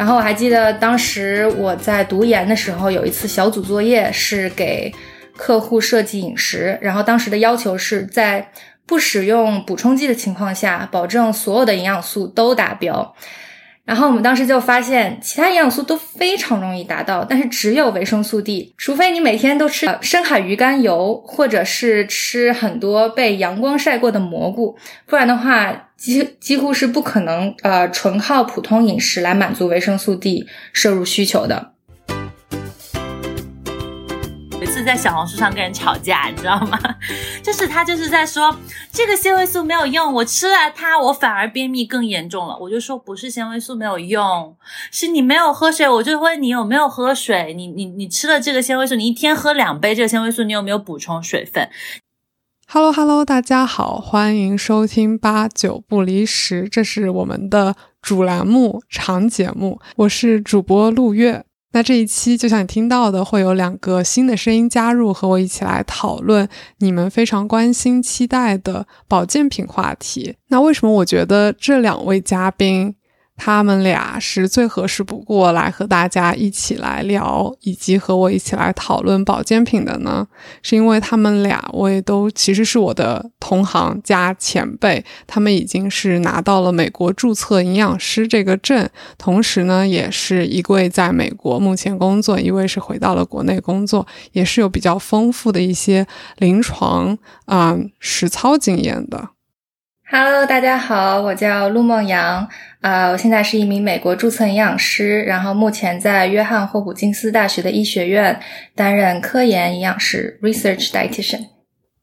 然后我还记得当时我在读研的时候，有一次小组作业是给客户设计饮食，然后当时的要求是在不使用补充剂的情况下，保证所有的营养素都达标。然后我们当时就发现，其他营养素都非常容易达到，但是只有维生素 D，除非你每天都吃深海鱼肝油，或者是吃很多被阳光晒过的蘑菇，不然的话，几几乎是不可能呃纯靠普通饮食来满足维生素 D 摄入需求的。在小红书上跟人吵架，你知道吗？就是他就是在说这个纤维素没有用，我吃了它，我反而便秘更严重了。我就说不是纤维素没有用，是你没有喝水。我就问你有没有喝水？你你你吃了这个纤维素，你一天喝两杯这个纤维素，你有没有补充水分？Hello Hello，大家好，欢迎收听八九不离十，这是我们的主栏目长节目，我是主播陆月。那这一期就像你听到的，会有两个新的声音加入，和我一起来讨论你们非常关心、期待的保健品话题。那为什么我觉得这两位嘉宾？他们俩是最合适不过来和大家一起来聊，以及和我一起来讨论保健品的呢，是因为他们俩我也都其实是我的同行加前辈，他们已经是拿到了美国注册营养师这个证，同时呢，也是一位在美国目前工作，一位是回到了国内工作，也是有比较丰富的一些临床啊实操经验的。Hello，大家好，我叫陆梦阳，啊，我现在是一名美国注册营养师，然后目前在约翰霍普金斯大学的医学院担任科研营养师 （research dietitian）。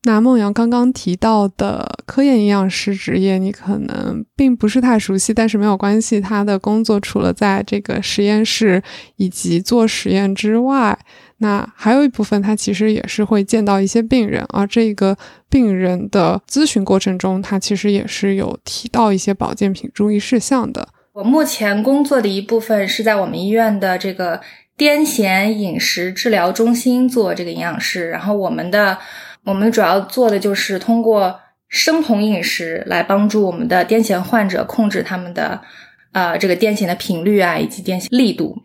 那梦阳刚刚提到的科研营养师职业，你可能并不是太熟悉，但是没有关系，他的工作除了在这个实验室以及做实验之外。那还有一部分，他其实也是会见到一些病人，而这个病人的咨询过程中，他其实也是有提到一些保健品注意事项的。我目前工作的一部分是在我们医院的这个癫痫饮食治疗中心做这个营养师，然后我们的我们主要做的就是通过生酮饮食来帮助我们的癫痫患者控制他们的呃这个癫痫的频率啊，以及癫痫力度。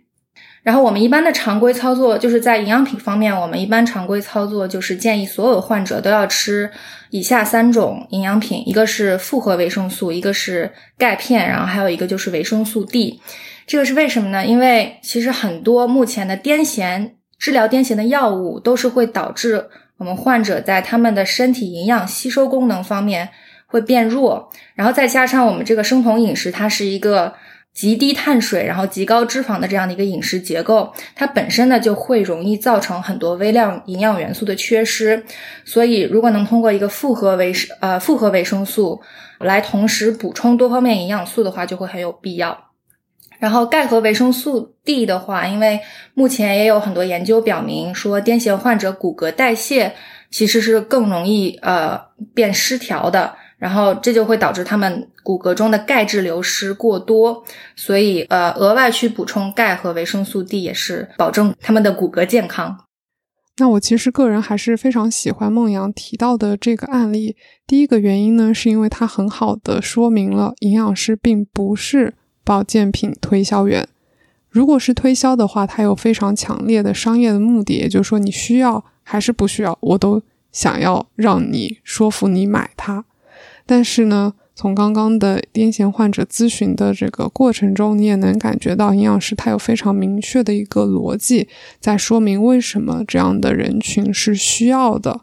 然后我们一般的常规操作就是在营养品方面，我们一般常规操作就是建议所有患者都要吃以下三种营养品，一个是复合维生素，一个是钙片，然后还有一个就是维生素 D。这个是为什么呢？因为其实很多目前的癫痫治疗癫痫的药物都是会导致我们患者在他们的身体营养吸收功能方面会变弱，然后再加上我们这个生酮饮食，它是一个。极低碳水，然后极高脂肪的这样的一个饮食结构，它本身呢就会容易造成很多微量营养元素的缺失。所以，如果能通过一个复合维呃复合维生素来同时补充多方面营养素的话，就会很有必要。然后，钙和维生素 D 的话，因为目前也有很多研究表明说，癫痫患者骨骼代谢其实是更容易呃变失调的。然后这就会导致他们骨骼中的钙质流失过多，所以呃，额外去补充钙和维生素 D 也是保证他们的骨骼健康。那我其实个人还是非常喜欢孟阳提到的这个案例。第一个原因呢，是因为它很好的说明了营养师并不是保健品推销员。如果是推销的话，它有非常强烈的商业的目的，也就是说你需要还是不需要，我都想要让你说服你买它。但是呢，从刚刚的癫痫患者咨询的这个过程中，你也能感觉到营养师他有非常明确的一个逻辑，在说明为什么这样的人群是需要的，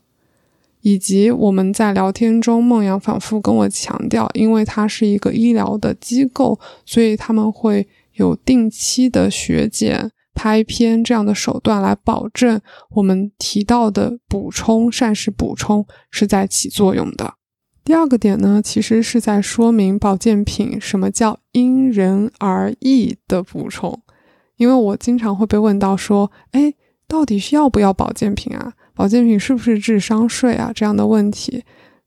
以及我们在聊天中，孟阳反复跟我强调，因为它是一个医疗的机构，所以他们会有定期的血检、拍片这样的手段来保证我们提到的补充膳食补充是在起作用的。第二个点呢，其实是在说明保健品什么叫因人而异的补充。因为我经常会被问到说，哎，到底需要不要保健品啊？保健品是不是智商税啊？这样的问题，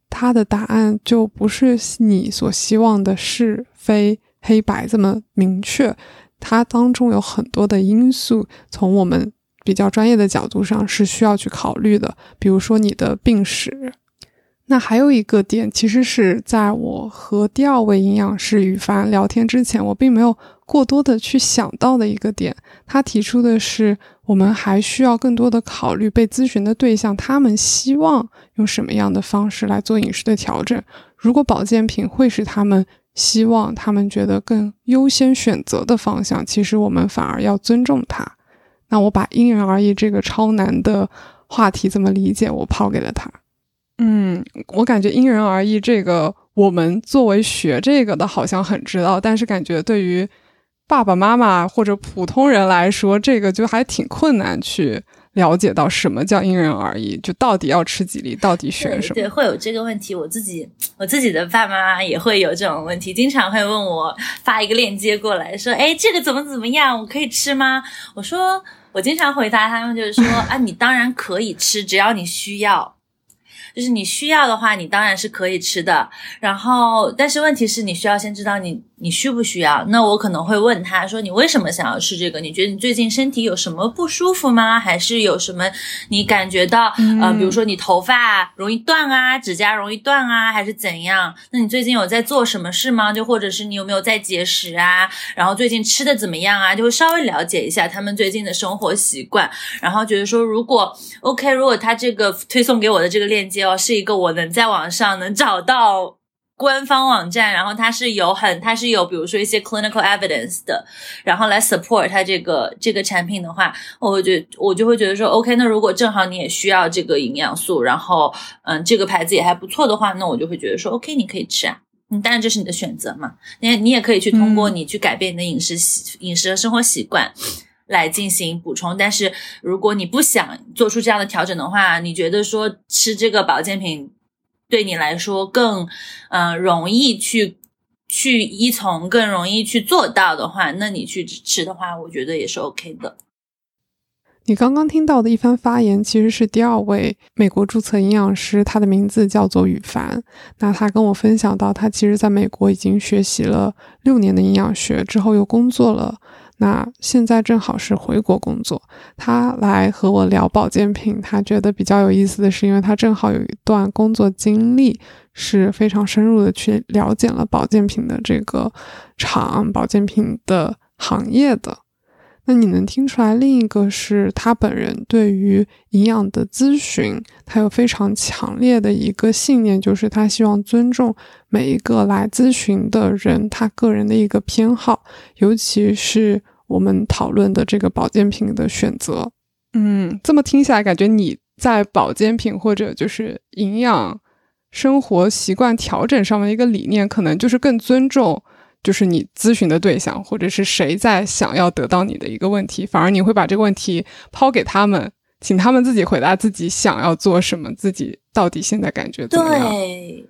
它的答案就不是你所希望的是非黑白这么明确。它当中有很多的因素，从我们比较专业的角度上是需要去考虑的，比如说你的病史。那还有一个点，其实是在我和第二位营养师羽凡聊天之前，我并没有过多的去想到的一个点。他提出的是，我们还需要更多的考虑被咨询的对象，他们希望用什么样的方式来做饮食的调整。如果保健品会使他们希望、他们觉得更优先选择的方向，其实我们反而要尊重他。那我把因人而异这个超难的话题怎么理解，我抛给了他。嗯，我感觉因人而异这个，我们作为学这个的，好像很知道，但是感觉对于爸爸妈妈或者普通人来说，这个就还挺困难去。了解到什么叫因人而异，就到底要吃几粒，到底选什么？对，会有这个问题。我自己，我自己的爸妈也会有这种问题，经常会问我发一个链接过来说：“哎，这个怎么怎么样？我可以吃吗？”我说，我经常回答他们就是说：“啊，你当然可以吃，只要你需要。”就是你需要的话，你当然是可以吃的。然后，但是问题是你需要先知道你你需不需要。那我可能会问他说：“你为什么想要吃这个？你觉得你最近身体有什么不舒服吗？还是有什么你感觉到呃，比如说你头发容易断啊，指甲容易断啊，还是怎样？那你最近有在做什么事吗？就或者是你有没有在节食啊？然后最近吃的怎么样啊？就会稍微了解一下他们最近的生活习惯。然后觉得说，如果 OK，如果他这个推送给我的这个链接。哦，是一个我能在网上能找到官方网站，然后它是有很，它是有比如说一些 clinical evidence 的，然后来 support 它这个这个产品的话，我会觉我就会觉得说，OK，那如果正好你也需要这个营养素，然后嗯，这个牌子也还不错的话，那我就会觉得说，OK，你可以吃啊，嗯，当然这是你的选择嘛，你你也可以去通过你去改变你的饮食习饮食和生活习惯。来进行补充，但是如果你不想做出这样的调整的话，你觉得说吃这个保健品对你来说更嗯容易去去依从，更容易去做到的话，那你去吃的话，我觉得也是 OK 的。你刚刚听到的一番发言，其实是第二位美国注册营养师，他的名字叫做羽凡。那他跟我分享到，他其实在美国已经学习了六年的营养学，之后又工作了。那现在正好是回国工作，他来和我聊保健品。他觉得比较有意思的是，因为他正好有一段工作经历，是非常深入的去了解了保健品的这个厂、保健品的行业的。那你能听出来，另一个是他本人对于营养的咨询，他有非常强烈的一个信念，就是他希望尊重每一个来咨询的人他个人的一个偏好，尤其是。我们讨论的这个保健品的选择，嗯，这么听下来，感觉你在保健品或者就是营养生活习惯调整上面一个理念，可能就是更尊重，就是你咨询的对象或者是谁在想要得到你的一个问题，反而你会把这个问题抛给他们，请他们自己回答自己想要做什么，自己到底现在感觉怎么样。对，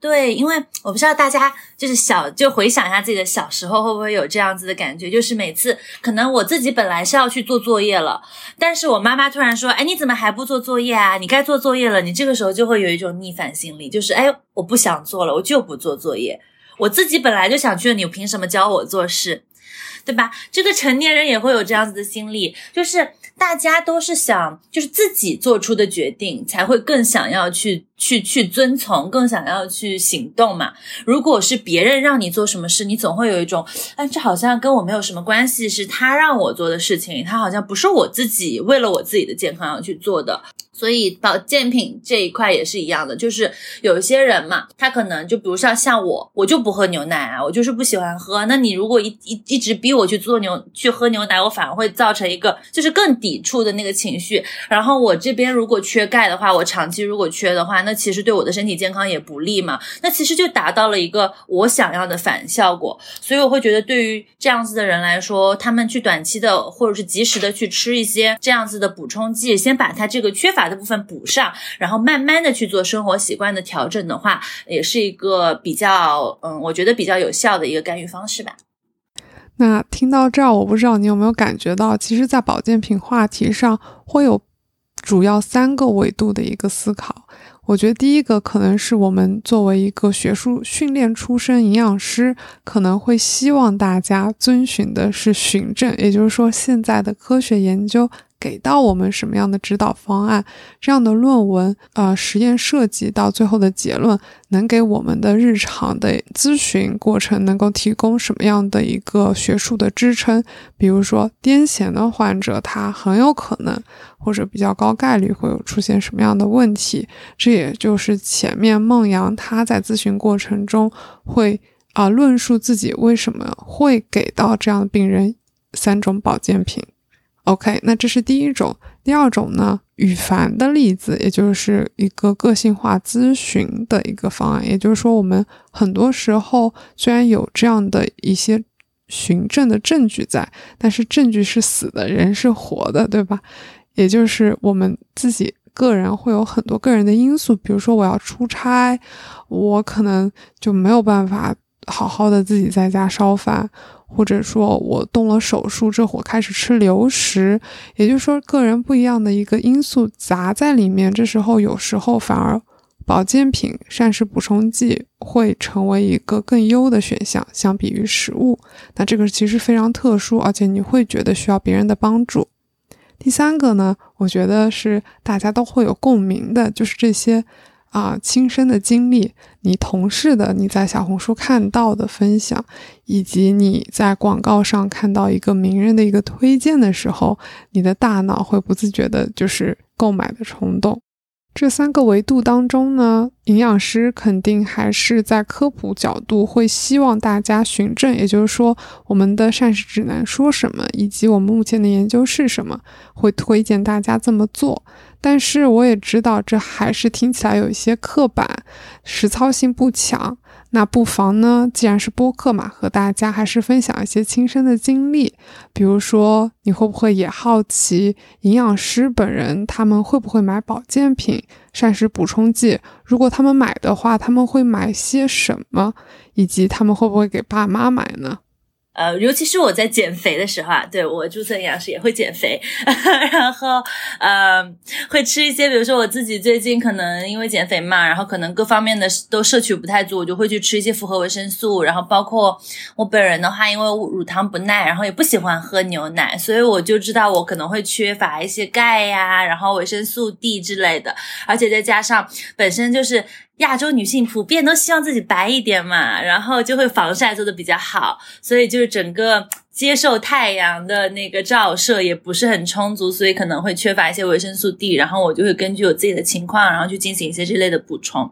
对因为我不知道大家就是小，就回想一下自己的小时候，会不会有这样子的感觉？就是每次可能我自己本来是要去做作业了，但是我妈妈突然说：“哎，你怎么还不做作业啊？你该做作业了。”你这个时候就会有一种逆反心理，就是哎，我不想做了，我就不做作业。我自己本来就想去，你凭什么教我做事？对吧？这个成年人也会有这样子的心理，就是大家都是想，就是自己做出的决定才会更想要去去去遵从，更想要去行动嘛。如果是别人让你做什么事，你总会有一种，哎，这好像跟我没有什么关系，是他让我做的事情，他好像不是我自己为了我自己的健康要去做的。所以保健品这一块也是一样的，就是有一些人嘛，他可能就比如像像我，我就不喝牛奶啊，我就是不喜欢喝。那你如果一一一直逼我去做牛去喝牛奶，我反而会造成一个就是更抵触的那个情绪。然后我这边如果缺钙的话，我长期如果缺的话，那其实对我的身体健康也不利嘛。那其实就达到了一个我想要的反效果。所以我会觉得，对于这样子的人来说，他们去短期的或者是及时的去吃一些这样子的补充剂，先把他这个缺乏。的部分补上，然后慢慢的去做生活习惯的调整的话，也是一个比较，嗯，我觉得比较有效的一个干预方式吧。那听到这儿，我不知道你有没有感觉到，其实，在保健品话题上，会有主要三个维度的一个思考。我觉得第一个可能是我们作为一个学术训练出身营养师，可能会希望大家遵循的是循证，也就是说，现在的科学研究给到我们什么样的指导方案？这样的论文，呃，实验设计到最后的结论，能给我们的日常的咨询过程能够提供什么样的一个学术的支撑？比如说，癫痫的患者，他很有可能或者比较高概率会有出现什么样的问题？这也就是前面孟阳他在咨询过程中会。啊，论述自己为什么会给到这样的病人三种保健品。OK，那这是第一种。第二种呢，羽凡的例子，也就是一个个性化咨询的一个方案。也就是说，我们很多时候虽然有这样的一些循证的证据在，但是证据是死的，人是活的，对吧？也就是我们自己个人会有很多个人的因素，比如说我要出差，我可能就没有办法。好好的自己在家烧饭，或者说我动了手术，这会开始吃流食，也就是说个人不一样的一个因素砸在里面，这时候有时候反而保健品、膳食补充剂会成为一个更优的选项，相比于食物。那这个其实非常特殊，而且你会觉得需要别人的帮助。第三个呢，我觉得是大家都会有共鸣的，就是这些。啊，亲身的经历，你同事的，你在小红书看到的分享，以及你在广告上看到一个名人的一个推荐的时候，你的大脑会不自觉的就是购买的冲动。这三个维度当中呢，营养师肯定还是在科普角度会希望大家循证，也就是说，我们的膳食指南说什么，以及我们目前的研究是什么，会推荐大家这么做。但是我也知道，这还是听起来有一些刻板，实操性不强。那不妨呢，既然是播客嘛，和大家还是分享一些亲身的经历。比如说，你会不会也好奇营养师本人他们会不会买保健品、膳食补充剂？如果他们买的话，他们会买些什么？以及他们会不会给爸妈买呢？呃，尤其是我在减肥的时候啊，对我注册营养师也会减肥，然后呃会吃一些，比如说我自己最近可能因为减肥嘛，然后可能各方面的都摄取不太足，我就会去吃一些复合维生素。然后包括我本人的话，因为乳糖不耐，然后也不喜欢喝牛奶，所以我就知道我可能会缺乏一些钙呀，然后维生素 D 之类的，而且再加上本身就是。亚洲女性普遍都希望自己白一点嘛，然后就会防晒做的比较好，所以就是整个接受太阳的那个照射也不是很充足，所以可能会缺乏一些维生素 D，然后我就会根据我自己的情况，然后去进行一些这类的补充。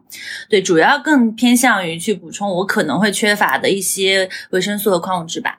对，主要更偏向于去补充我可能会缺乏的一些维生素和矿物质吧。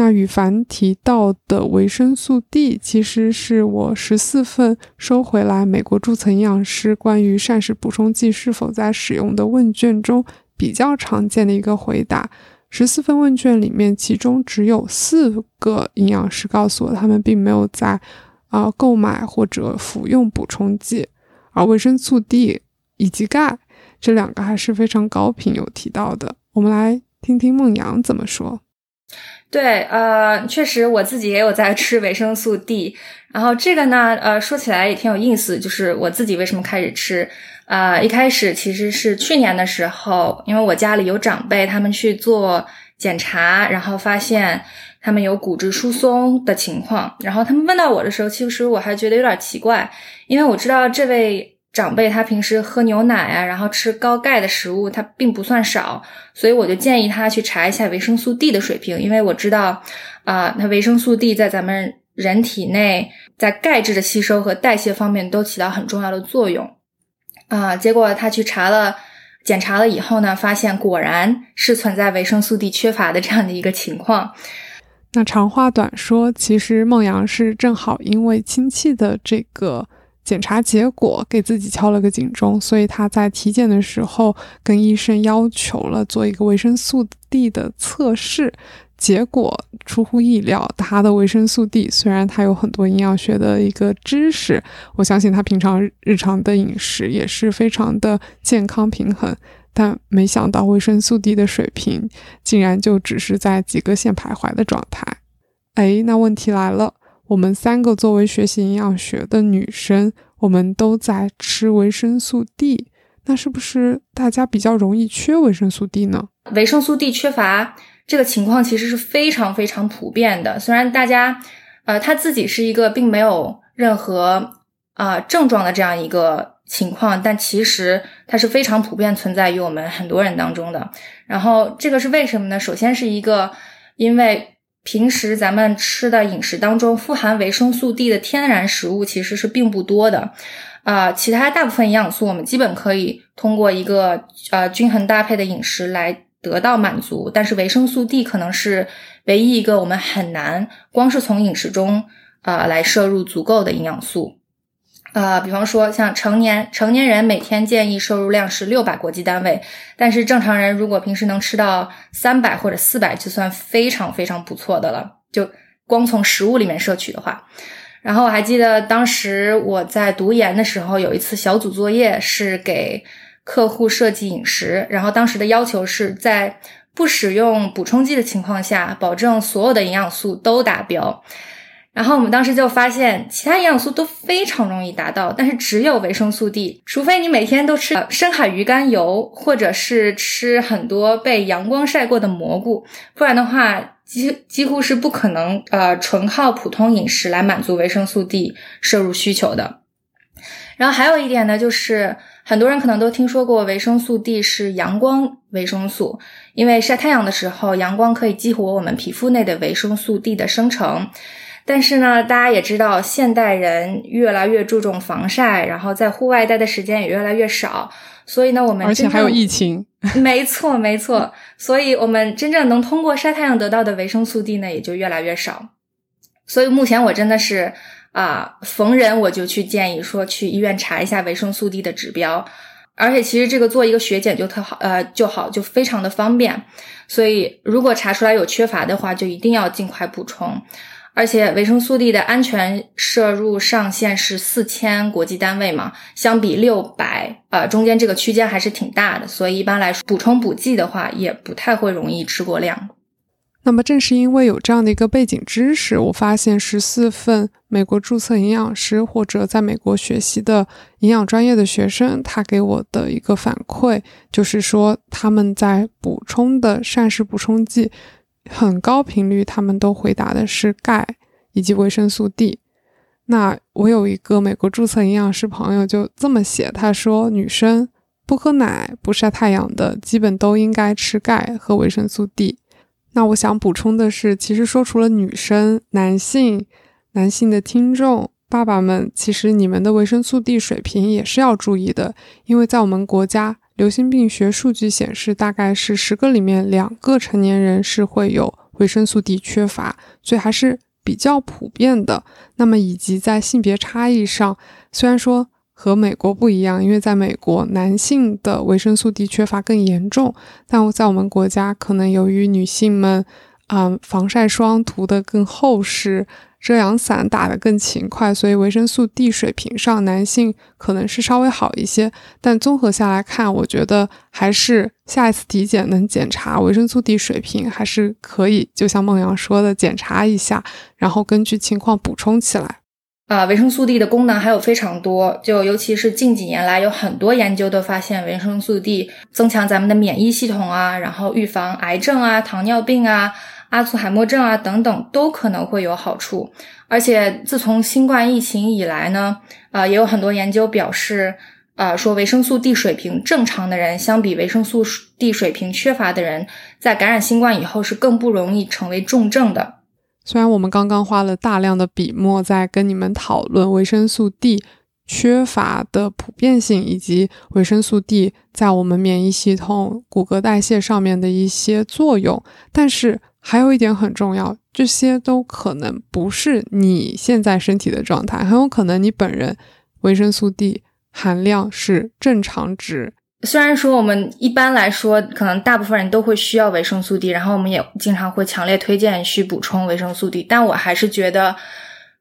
那羽凡提到的维生素 D，其实是我十四份收回来美国注册营养师关于膳食补充剂是否在使用的问卷中比较常见的一个回答。十四份问卷里面，其中只有四个营养师告诉我，他们并没有在啊购买或者服用补充剂，而维生素 D 以及钙这两个还是非常高频有提到的。我们来听听孟阳怎么说。对，呃，确实我自己也有在吃维生素 D，然后这个呢，呃，说起来也挺有意思，就是我自己为什么开始吃，呃，一开始其实是去年的时候，因为我家里有长辈，他们去做检查，然后发现他们有骨质疏松的情况，然后他们问到我的时候，其实我还觉得有点奇怪，因为我知道这位。长辈他平时喝牛奶啊，然后吃高钙的食物，他并不算少，所以我就建议他去查一下维生素 D 的水平，因为我知道，啊，那维生素 D 在咱们人体内，在钙质的吸收和代谢方面都起到很重要的作用，啊，结果他去查了，检查了以后呢，发现果然是存在维生素 D 缺乏的这样的一个情况。那长话短说，其实孟阳是正好因为亲戚的这个。检查结果给自己敲了个警钟，所以他在体检的时候跟医生要求了做一个维生素 D 的测试。结果出乎意料，他的维生素 D 虽然他有很多营养学的一个知识，我相信他平常日常的饮食也是非常的健康平衡，但没想到维生素 D 的水平竟然就只是在几个线徘徊的状态。哎，那问题来了。我们三个作为学习营养学的女生，我们都在吃维生素 D，那是不是大家比较容易缺维生素 D 呢？维生素 D 缺乏这个情况其实是非常非常普遍的。虽然大家呃，他自己是一个并没有任何啊、症状的这样一个情况，但其实它是非常普遍存在于我们很多人当中的。然后这个是为什么呢？首先是一个，因为平时咱们吃的饮食当中富含维生素 D 的天然食物其实是并不多的。啊、其他大部分营养素我们基本可以通过一个呃均衡搭配的饮食来得到满足，但是维生素 D 可能是唯一一个我们很难光是从饮食中啊、来摄入足够的营养素。呃、比方说像成年成年人每天建议摄入量是六百国际单位，但是正常人如果平时能吃到三百或者四百，就算非常非常不错的了。就光从食物里面摄取的话，然后我还记得当时我在读研的时候，有一次小组作业是给客户设计饮食，然后当时的要求是在不使用补充剂的情况下，保证所有的营养素都达标。然后我们当时就发现，其他营养素都非常容易达到，但是只有维生素 D，除非你每天都吃深海鱼肝油，或者是吃很多被阳光晒过的蘑菇，不然的话，几几乎是不可能呃纯靠普通饮食来满足维生素 D 摄入需求的。然后还有一点呢，就是很多人可能都听说过维生素 D 是阳光维生素，因为晒太阳的时候，阳光可以激活我们皮肤内的维生素 D 的生成。但是呢，大家也知道，现代人越来越注重防晒，然后在户外待的时间也越来越少，所以呢，我们而且还有疫情。没错，没错。所以，我们真正能通过晒太阳得到的维生素 D 呢，也就越来越少。所以，目前我真的是啊、逢人我就去建议说，去医院查一下维生素 D 的指标。而且，其实这个做一个血检就特好，呃，就好，就非常的方便。所以，如果查出来有缺乏的话，就一定要尽快补充。而且维生素 D 的安全摄入上限是四千国际单位嘛，相比六百，呃，中间这个区间还是挺大的，所以一般来说补充补剂的话，也不太会容易吃过量。那么正是因为有这样的一个背景知识，我发现十四份美国注册营养师或者在美国学习的营养专业的学生，他给我的一个反馈就是说，他们在补充的膳食补充剂很高频率，他们都回答的是钙以及维生素 D。那我有一个美国注册营养师朋友就这么写，他说女生不喝奶、不晒太阳的，基本都应该吃钙和维生素 D。那我想补充的是，其实说除了女生、男性、男性的听众、爸爸们，其实你们的维生素 D 水平也是要注意的，因为在我们国家，流行病学数据显示，大概是十个里面两个成年人是会有维生素 D 缺乏，所以还是比较普遍的。那么以及在性别差异上，虽然说和美国不一样，因为在美国男性的维生素 D 缺乏更严重，但在我们国家，可能由于女性们，嗯，防晒霜涂得更厚实，遮阳伞打得更勤快，所以维生素 D 水平上，男性可能是稍微好一些。但综合下来看，我觉得还是下一次体检能检查维生素 D 水平，还是可以，就像孟阳说的，检查一下，然后根据情况补充起来。啊、维生素 D 的功能还有非常多，就尤其是近几年来有很多研究都发现，维生素 D 增强咱们的免疫系统啊，然后预防癌症啊、糖尿病啊、阿兹海默症啊等等，都可能会有好处。而且自从新冠疫情以来呢，啊、也有很多研究表示，啊、说维生素 D 水平正常的人，相比维生素 D 水平缺乏的人，在感染新冠以后是更不容易成为重症的。虽然我们刚刚花了大量的笔墨在跟你们讨论维生素 D 缺乏的普遍性，以及维生素 D 在我们免疫系统、骨骼代谢上面的一些作用，但是还有一点很重要，这些都可能不是你现在身体的状态，很有可能你本人维生素 D 含量是正常值，虽然说我们一般来说，可能大部分人都会需要维生素 D，然后我们也经常会强烈推荐去补充维生素 D，但我还是觉得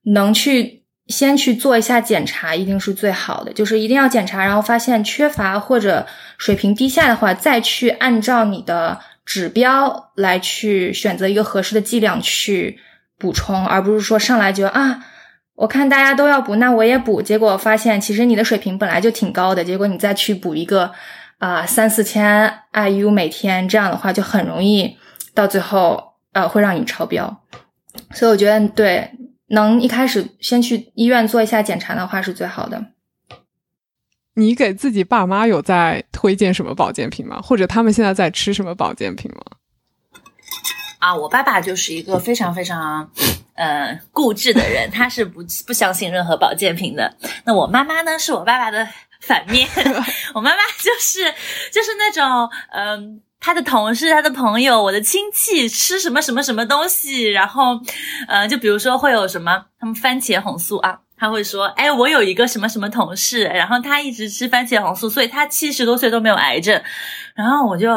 能去先去做一下检查，一定是最好的。就是一定要检查，然后发现缺乏或者水平低下的话，再去按照你的指标来去选择一个合适的剂量去补充，而不是说上来就啊。我看大家都要补，那我也补。结果发现，其实你的水平本来就挺高的，结果你再去补一个啊三四千 IU 每天，这样的话就很容易到最后呃会让你超标。所以我觉得对能一开始先去医院做一下检查的话是最好的。你给自己爸妈有在推荐什么保健品吗？或者他们现在在吃什么保健品吗？啊，我爸爸就是一个非常非常呃固执的人，他是不不相信任何保健品的。那我妈妈呢，是我爸爸的反面。我妈妈就是就是那种嗯。他的同事、他的朋友、我的亲戚吃什么什么什么东西，然后，呃，就比如说会有什么，他们番茄红素啊，他会说，哎，我有一个什么什么同事，然后他一直吃番茄红素，所以他七十多岁都没有癌症，然后我就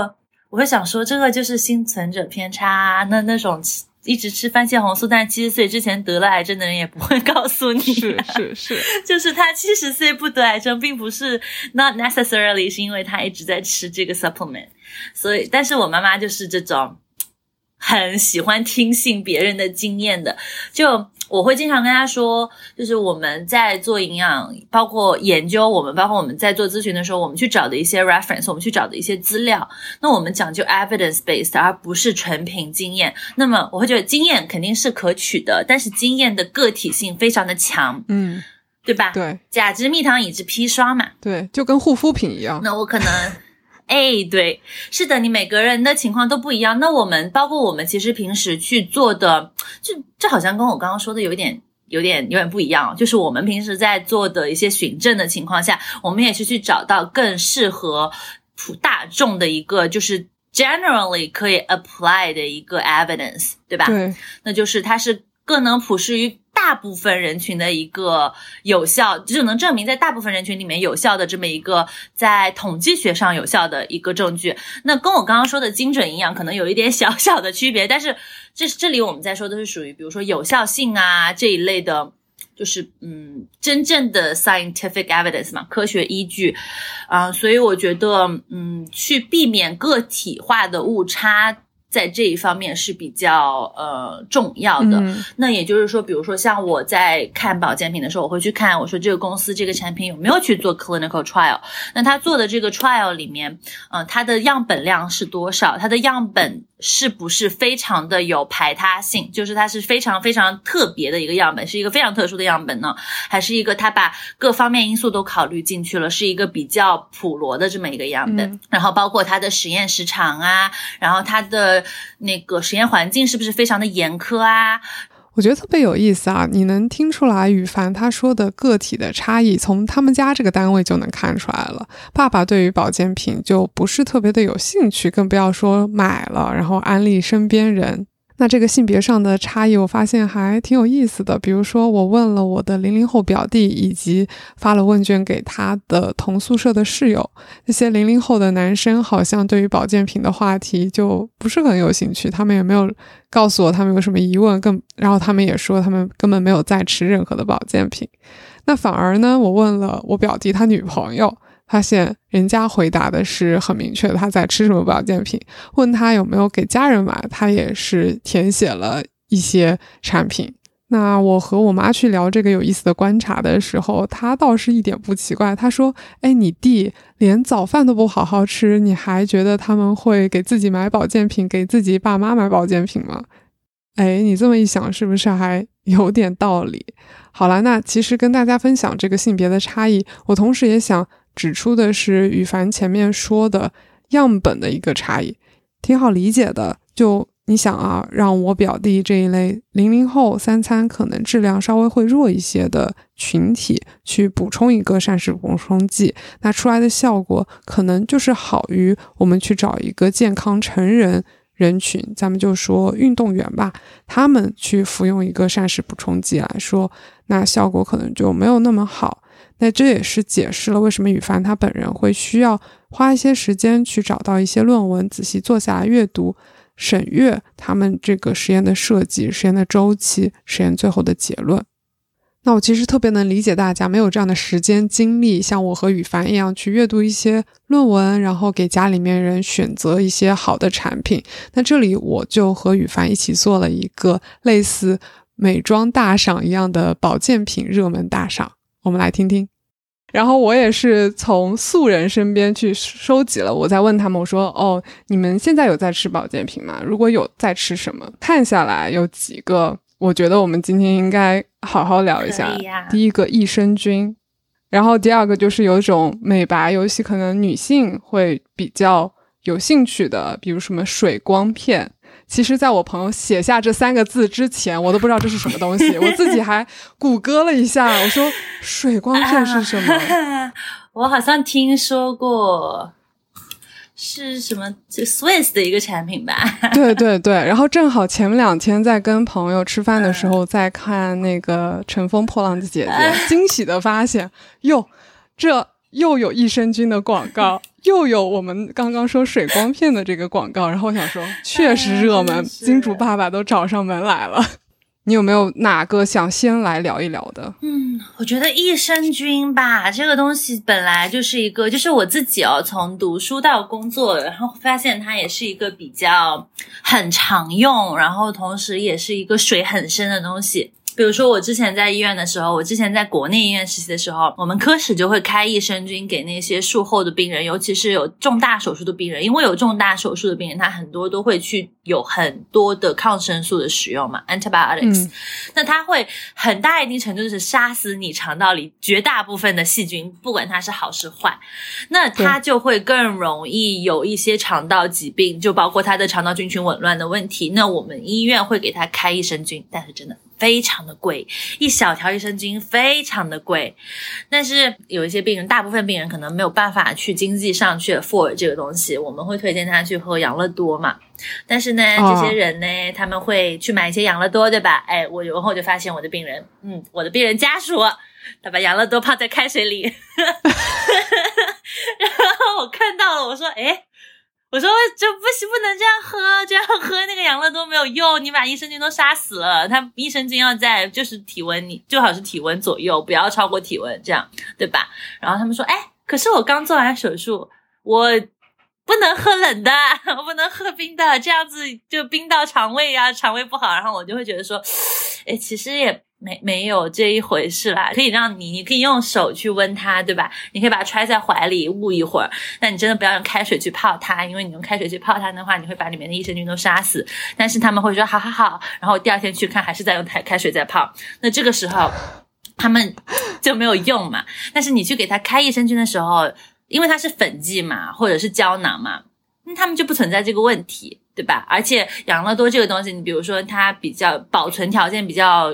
我会想说，这个就是幸存者偏差，那那种一直吃番茄红素，但七十岁之前得了癌症的人也不会 告诉你，是是是，就是他七十岁不得癌症，并不是 not necessarily 是因为他一直在吃这个 supplement。所以，但是我妈妈就是这种很喜欢听信别人的经验的。就我会经常跟他说，就是我们在做营养，包括研究，我们包括我们在做咨询的时候，我们去找的一些 reference，我们去找的一些资料。那我们讲究 evidence based，而不是纯凭经验。那么我会觉得经验肯定是可取的，但是经验的个体性非常的强，嗯，对吧？对，甲之蜜糖，乙之砒霜嘛，对，就跟护肤品一样。那我可能。哎，对，是的，你每个人的情况都不一样。那我们包括我们其实平时去做的，就这好像跟我刚刚说的有一点、有点、有点不一样。就是我们平时在做的一些循证的情况下，我们也是去找到更适合普大众的一个，就是 generally 可以 apply 的一个 evidence，对吧？对，那就是它是更能普适于。大部分人群的一个有效，就能证明在大部分人群里面有效的这么一个在统计学上有效的一个证据。那跟我刚刚说的精准营养可能有一点小小的区别，但是 这这里我们在说的是属于比如说有效性啊这一类的，就是嗯真正的 scientific evidence 嘛，科学依据啊，所以我觉得嗯去避免个体化的误差。在这一方面是比较呃重要的。那也就是说，比如说像我在看保健品的时候，我会去看我说这个公司这个产品有没有去做 clinical trial。那他做的这个 trial 里面，嗯，它的样本量是多少？它的样本是不是非常的有排他性？就是它是非常非常特别的一个样本，是一个非常特殊的样本呢？还是一个它把各方面因素都考虑进去了，是一个比较普罗的这么一个样本？然后包括它的实验时长啊，然后它的。那个实验环境是不是非常的严苛啊？我觉得特别有意思啊！你能听出来羽凡他说的个体的差异，从他们家这个单位就能看出来了。爸爸对于保健品就不是特别的有兴趣，更不要说买了然后安利身边人。那这个性别上的差异，我发现还挺有意思的。比如说，我问了我的零零后表弟，以及发了问卷给他的同宿舍的室友，那些零零后的男生好像对于保健品的话题就不是很有兴趣，他们也没有告诉我他们有什么疑问，更然后他们也说他们根本没有在吃任何的保健品。那反而呢，我问了我表弟他女朋友。发现人家回答的是很明确，他在吃什么保健品。问他有没有给家人买，他也是填写了一些产品。那我和我妈去聊这个有意思的观察的时候，她倒是一点不奇怪。她说：“哎，你弟连早饭都不好好吃，你还觉得他们会给自己买保健品，给自己爸妈买保健品吗？”哎，你这么一想，是不是还 有点道理？好了，那其实跟大家分享这个性别的差异，我同时也想。指出的是羽凡前面说的样本的一个差异，挺好理解的。就你想啊，让我表弟这一类零零后三餐可能质量稍微会弱一些的群体去补充一个膳食补充剂，那出来的效果可能就是好于我们去找一个健康成人人群，咱们就说运动员吧，他们去服用一个膳食补充剂来说，那效果可能就没有那么好。那这也是解释了为什么羽凡他本人会需要花一些时间去找到一些论文，仔细坐下来阅读、审阅他们这个实验的设计、实验的周期、实验最后的结论。那我其实特别能理解大家没有这样的时间精力，像我和羽凡一样去阅读一些论文，然后给家里面人选择一些好的产品。那这里我就和羽凡一起做了一个类似美妆大赏一样的保健品热门大赏，我们来听听。然后我也是从素人身边去收集了，我在问他们，我说：“哦，你们现在有在吃保健品吗？如果有，在吃什么？”看下来有几个我觉得我们今天应该好好聊一下。第一个益生菌，然后第二个就是有一种美白游戏，可能女性会比较有兴趣的，比如什么水光片。其实，在我朋友写下这三个字之前，我都不知道这是什么东西。我自己还谷歌了一下，我说水光片是什么？我好像听说过。是什么？这 Swiss 的一个产品吧？对 对对，然后正好前两天在跟朋友吃饭的时候，在看那个《乘风破浪的姐姐》，惊喜的发现，哟，这又有益生菌的广告，又有我们刚刚说水光片的这个广告，然后我想说，确实热门，金主爸爸都找上门来了。你有没有哪个想先来聊一聊的？嗯，我觉得益生菌吧，这个东西本来就是一个，就是我自己哦，从读书到工作，然后发现它也是一个比较很常用，然后同时也是一个水很深的东西。比如说，我之前在医院的时候，我之前在国内医院实习的时候，我们科室就会开益生菌给那些术后的病人，尤其是有重大手术的病人，因为有重大手术的病人，他很多都会去有很多的抗生素的使用嘛，antibiotics，那它会很大一定程度是杀死你肠道里绝大部分的细菌，不管它是好是坏，那它就会更容易有一些肠道疾病，就包括它的肠道菌群紊乱的问题。那我们医院会给他开益生菌，但是真的。非常的贵，一小条益生菌非常的贵，但是有一些病人，大部分病人可能没有办法去经济上去 afford 这个东西，我们会推荐他去喝养乐多嘛。但是呢，这些人呢，他们会去买一些养乐多，对吧？哎，我然后就发现我的病人，嗯，我的病人家属，他把养乐多泡在开水里，然后我看到了，我说，哎。我说这不行，不能这样喝，这样喝那个养乐多没有用，你把益生菌都杀死了。它益生菌要在就是体温，你最好是体温左右，不要超过体温，这样对吧？然后他们说，哎，可是我刚做完手术，我不能喝冷的，我不能喝冰的，这样子就冰到肠胃呀，肠胃不好。然后我就会觉得说，哎，其实也。没没有这一回事啦，可以让你，你可以用手去温它，对吧？你可以把它揣在怀里捂一会儿。但你真的不要用开水去泡它，因为你用开水去泡它的话，你会把里面的益生菌都杀死。但是他们会说好好好，然后第二天去看还是在用开开水在泡。那这个时候他们就没有用嘛。但是你去给他开益生菌的时候，因为它是粉剂嘛，或者是胶囊嘛，那他们就不存在这个问题，对吧？而且养乐多这个东西，你比如说它比较保存条件比较。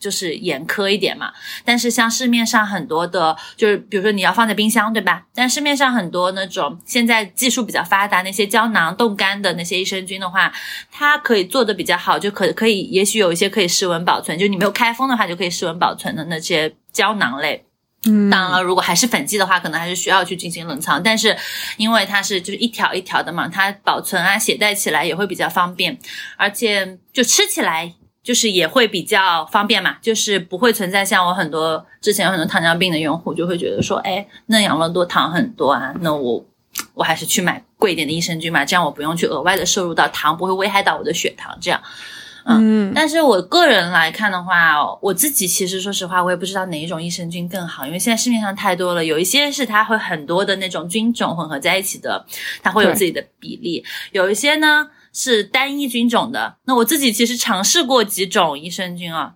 就是严苛一点嘛，但是像市面上很多的，就是比如说你要放在冰箱，对吧？但市面上很多那种现在技术比较发达，那些胶囊冻干的那些益生菌的话，它可以做的比较好，就可可以，也许有一些可以室温保存，就你没有开封的话就可以室温保存的那些胶囊类。嗯，当然了，如果还是粉剂的话，可能还是需要去进行冷藏，但是因为它是就是一条一条的嘛，它保存啊携带起来也会比较方便，而且就吃起来。就是也会比较方便嘛，就是不会存在像我很多之前有很多糖尿病的用户就会觉得说，哎，那养乐多糖很多啊，那我我还是去买贵一点的益生菌嘛，这样我不用去额外的摄入到糖，不会危害到我的血糖，这样，嗯，但是我个人来看的话，我自己其实说实话，我也不知道哪一种益生菌更好，因为现在市面上太多了，有一些是它会很多的那种菌种混合在一起的，它会有自己的比例，有一些呢。是单一菌种的，那我自己其实尝试过几种益生菌啊，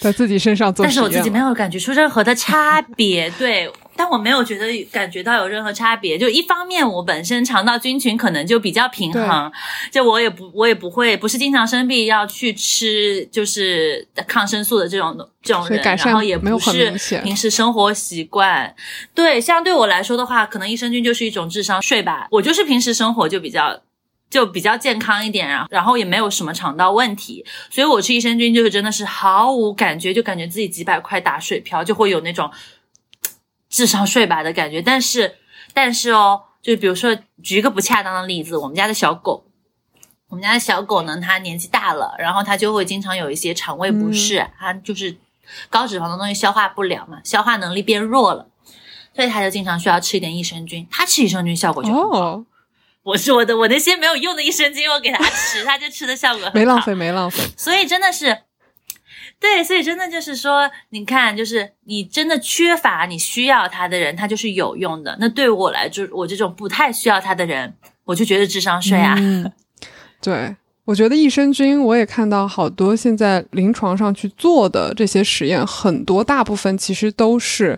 在自己身上做，但是我自己没有感觉出任何的差别，对，但我没有觉得感觉到有任何差别。就一方面，我本身肠道菌群可能就比较平衡，就我也不我也不会不是经常生病要去吃就是抗生素的这种这种人，然后也不是平时生活习惯，对，相对我来说的话，可能益生菌就是一种智商税吧。我就是平时生活就比较。就比较健康一点啊，然后也没有什么肠道问题，所以我吃益生菌就是真的是毫无感觉，就感觉自己几百块打水漂，就会有那种智商税吧的感觉。但是，但是哦，就比如说举一个不恰当的例子，我们家的小狗，我们家的小狗呢，它年纪大了，然后它就会经常有一些肠胃不适，它就是高脂肪的东西消化不了嘛，消化能力变弱了，所以它就经常需要吃一点益生菌。它吃益生菌效果就很好。我是我的，我那些没有用的益生菌，我给他吃，他就吃的效果很好，没浪费，没浪费。所以真的是，对，所以真的就是说，你看，就是你真的缺乏你需要它的人，他就是有用的。那对我来，就我这种不太需要它的人，我就觉得智商税啊。对，我觉得益生菌，我也看到好多现在临床上去做的这些实验，很多大部分其实都是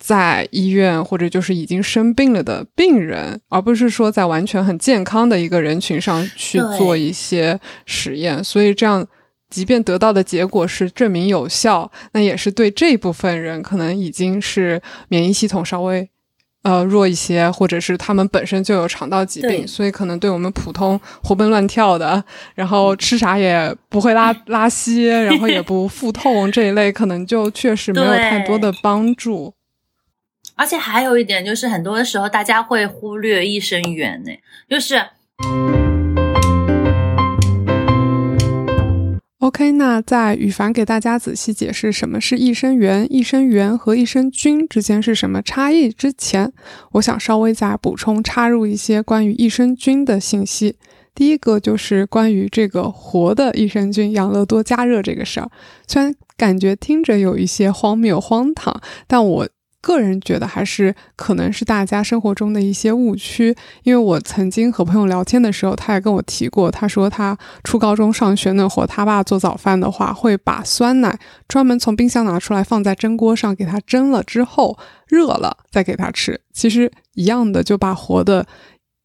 在医院或者就是已经生病了的病人，而不是说在完全很健康的一个人群上去做一些实验。所以这样，即便得到的结果是证明有效，那也是对这部分人可能已经是免疫系统稍微。呃，弱一些，或者是他们本身就有肠道疾病，所以可能对我们普通活蹦乱跳的，然后吃啥也不会拉拉稀，然后也不腹痛这一类，可能就确实没有太多的帮助。而且还有一点就是，很多的时候大家会忽略益生元呢，就是。OK，那在羽凡给大家仔细解释什么是益生元、益生元和益生菌之间是什么差异之前，我想稍微再补充插入一些关于益生菌的信息。第一个就是关于这个活的益生菌养乐多加热这个事儿，虽然感觉听着有一些荒谬荒唐，但我。个人觉得还是可能是大家生活中的一些误区，因为我曾经和朋友聊天的时候，他也跟我提过，他说他初高中上学那会儿，他爸做早饭的话，会把酸奶专门从冰箱拿出来放在蒸锅上给他蒸了之后热了再给他吃，其实一样的就把活的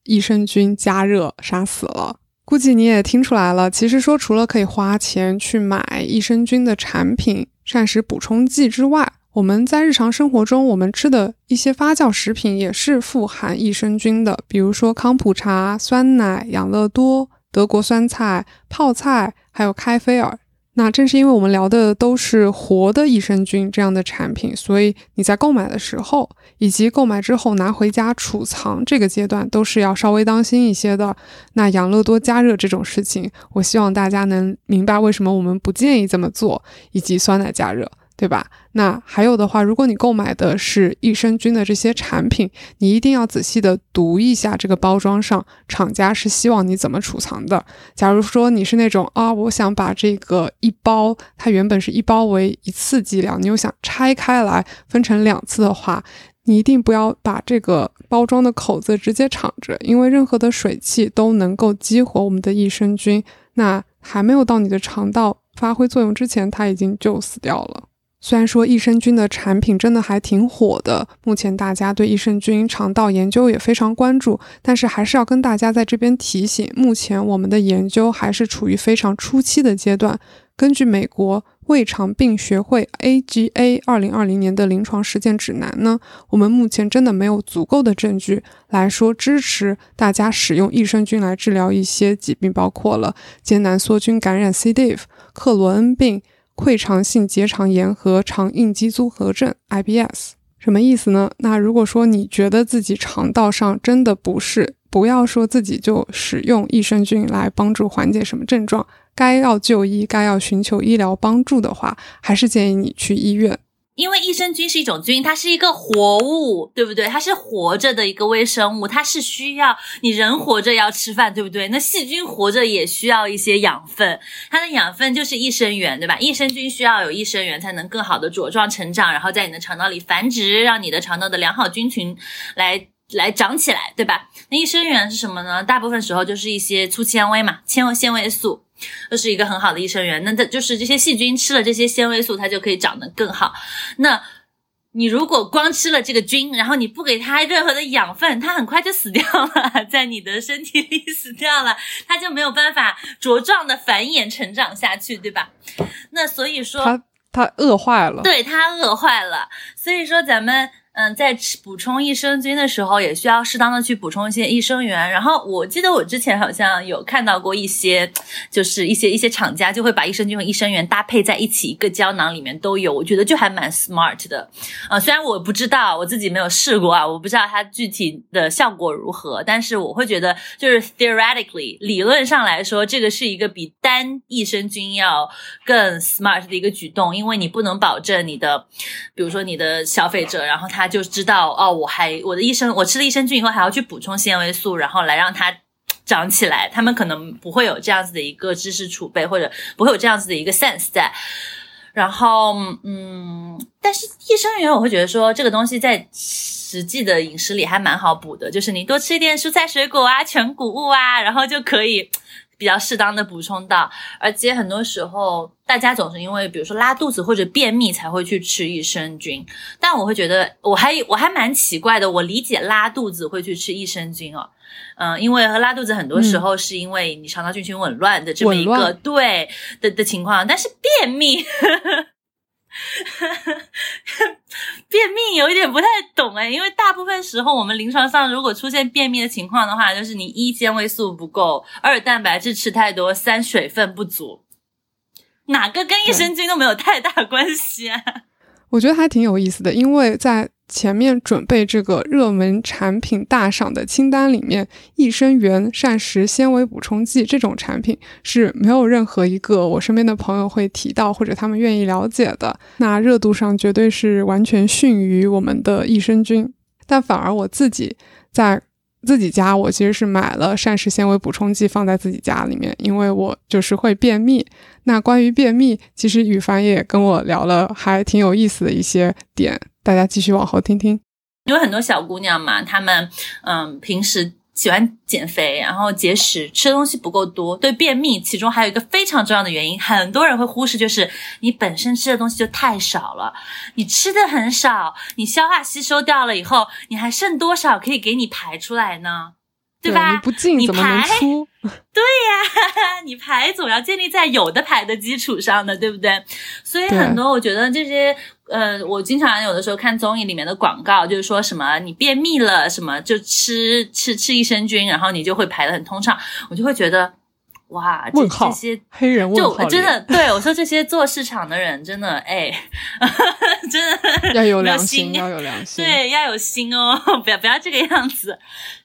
益生菌加热杀死了。估计你也听出来了，其实说除了可以花钱去买益生菌的产品、膳食补充剂之外，我们在日常生活中，我们吃的一些发酵食品也是富含益生菌的，比如说康普茶、酸奶、养乐多、德国酸菜、泡菜，还有开菲尔。那正是因为我们聊的都是活的益生菌这样的产品，所以你在购买的时候，以及购买之后拿回家储藏这个阶段，都是要稍微当心一些的。那养乐多加热这种事情，我希望大家能明白为什么我们不建议这么做，以及酸奶加热。对吧？那还有的话，如果你购买的是益生菌的这些产品，你一定要仔细的读一下这个包装上厂家是希望你怎么储藏的。假如说你是那种啊，我想把这个一包，它原本是一包为一次剂量，你又想拆开来分成两次的话，你一定不要把这个包装的口子直接敞着，因为任何的水汽都能够激活我们的益生菌，那还没有到你的肠道发挥作用之前，它已经就死掉了。虽然说益生菌的产品真的还挺火的，目前大家对益生菌肠道研究也非常关注，但是还是要跟大家在这边提醒，目前我们的研究还是处于非常初期的阶段。根据美国胃肠病学会 AGA 二零二零年的临床实践指南呢，我们目前真的没有足够的证据来说支持大家使用益生菌来治疗一些疾病，包括了艰难梭菌感染 C. diff、克罗恩病。溃肠性结肠炎和肠应激综合症 （IBS） 什么意思呢？那如果说你觉得自己肠道上真的不适，不要说自己就使用益生菌来帮助缓解什么症状，该要就医，该要寻求医疗帮助的话，还是建议你去医院。因为益生菌是一种菌，它是一个活物，对不对？它是活着的一个微生物，它是需要你人活着要吃饭，对不对？那细菌活着也需要一些养分，它的养分就是益生元，对吧？益生菌需要有益生元才能更好的茁壮成长，然后在你的肠道里繁殖，让你的肠道的良好菌群来来长起来，对吧？那益生元是什么呢？大部分时候就是一些粗纤维嘛，纤维纤维素。这是一个很好的益生元，那它就是这些细菌吃了这些纤维素，它就可以长得更好。那你如果光吃了这个菌，然后你不给它任何的养分，它很快就死掉了，在你的身体里死掉了，它就没有办法茁壮的繁衍成长下去，对吧？那所以说，它它饿坏了，对，它饿坏了。所以说咱们。嗯，在吃补充益生菌的时候，也需要适当的去补充一些益生元。然后我记得我之前好像有看到过一些，就是一些一些厂家就会把益生菌和益生元搭配在一起，一个胶囊里面都有。我觉得就还蛮 smart 的。啊，虽然我不知道，我自己没有试过啊，我不知道它具体的效果如何，但是我会觉得，就是 theoretically 理论上来说，这个是一个比单益生菌要更 smart 的一个举动，因为你不能保证你的，比如说你的消费者，然后他。就知道哦，我还我的益生，我吃了益生菌以后还要去补充纤维素，然后来让它长起来。他们可能不会有这样子的一个知识储备，或者不会有这样子的一个 sense 在。然后，嗯，但是益生元我会觉得说这个东西在实际的饮食里还蛮好补的，就是你多吃一点蔬菜水果啊、全谷物啊，然后就可以。比较适当的补充到。而且很多时候，大家总是因为比如说拉肚子或者便秘才会去吃益生菌，但我会觉得我还我还蛮奇怪的，我理解拉肚子会去吃益生菌哦。嗯，因为和拉肚子很多时候是因为你肠道菌群紊乱的这么一个对的的情况，但是便秘，便秘有一点不太懂哎，因为大部分时候我们临床上如果出现便秘的情况的话，就是你一纤维素不够，二蛋白质吃太多，三水分不足，哪个跟益生菌都没有太大关系啊？我觉得还挺有意思的，因为在。前面准备这个热门产品大赏的清单里面，益生元、膳食纤维补充剂这种产品是没有任何一个我身边的朋友会提到或者他们愿意了解的。那热度上绝对是完全逊于我们的益生菌，但反而我自己在。自己家，我其实是买了膳食纤维补充剂放在自己家里面，因为我就是会便秘。那关于便秘，其实羽凡也跟我聊了，还挺有意思的一些点，大家继续往后听听。有很多小姑娘嘛，她们嗯平时。喜欢减肥，然后节食，吃的东西不够多，对便秘，其中还有一个非常重要的原因，很多人会忽视，就是你本身吃的东西就太少了，你吃的很少，你消化吸收掉了以后，你还剩多少可以给你排出来呢？对吧？你不进怎么能出？对呀，你排总要建立在有的排的基础上的，对不对？所以很多我觉得这些，呃，我经常有的时候看综艺里面的广告，就是说什么你便秘了，什么就吃吃吃益生菌，然后你就会排的很通畅，我就会觉得。哇，这这些黑人问号，就真的对我说，这些做市场的人真的哎，真的 要有良心，要有良心，对，要有心哦，不要不要这个样子，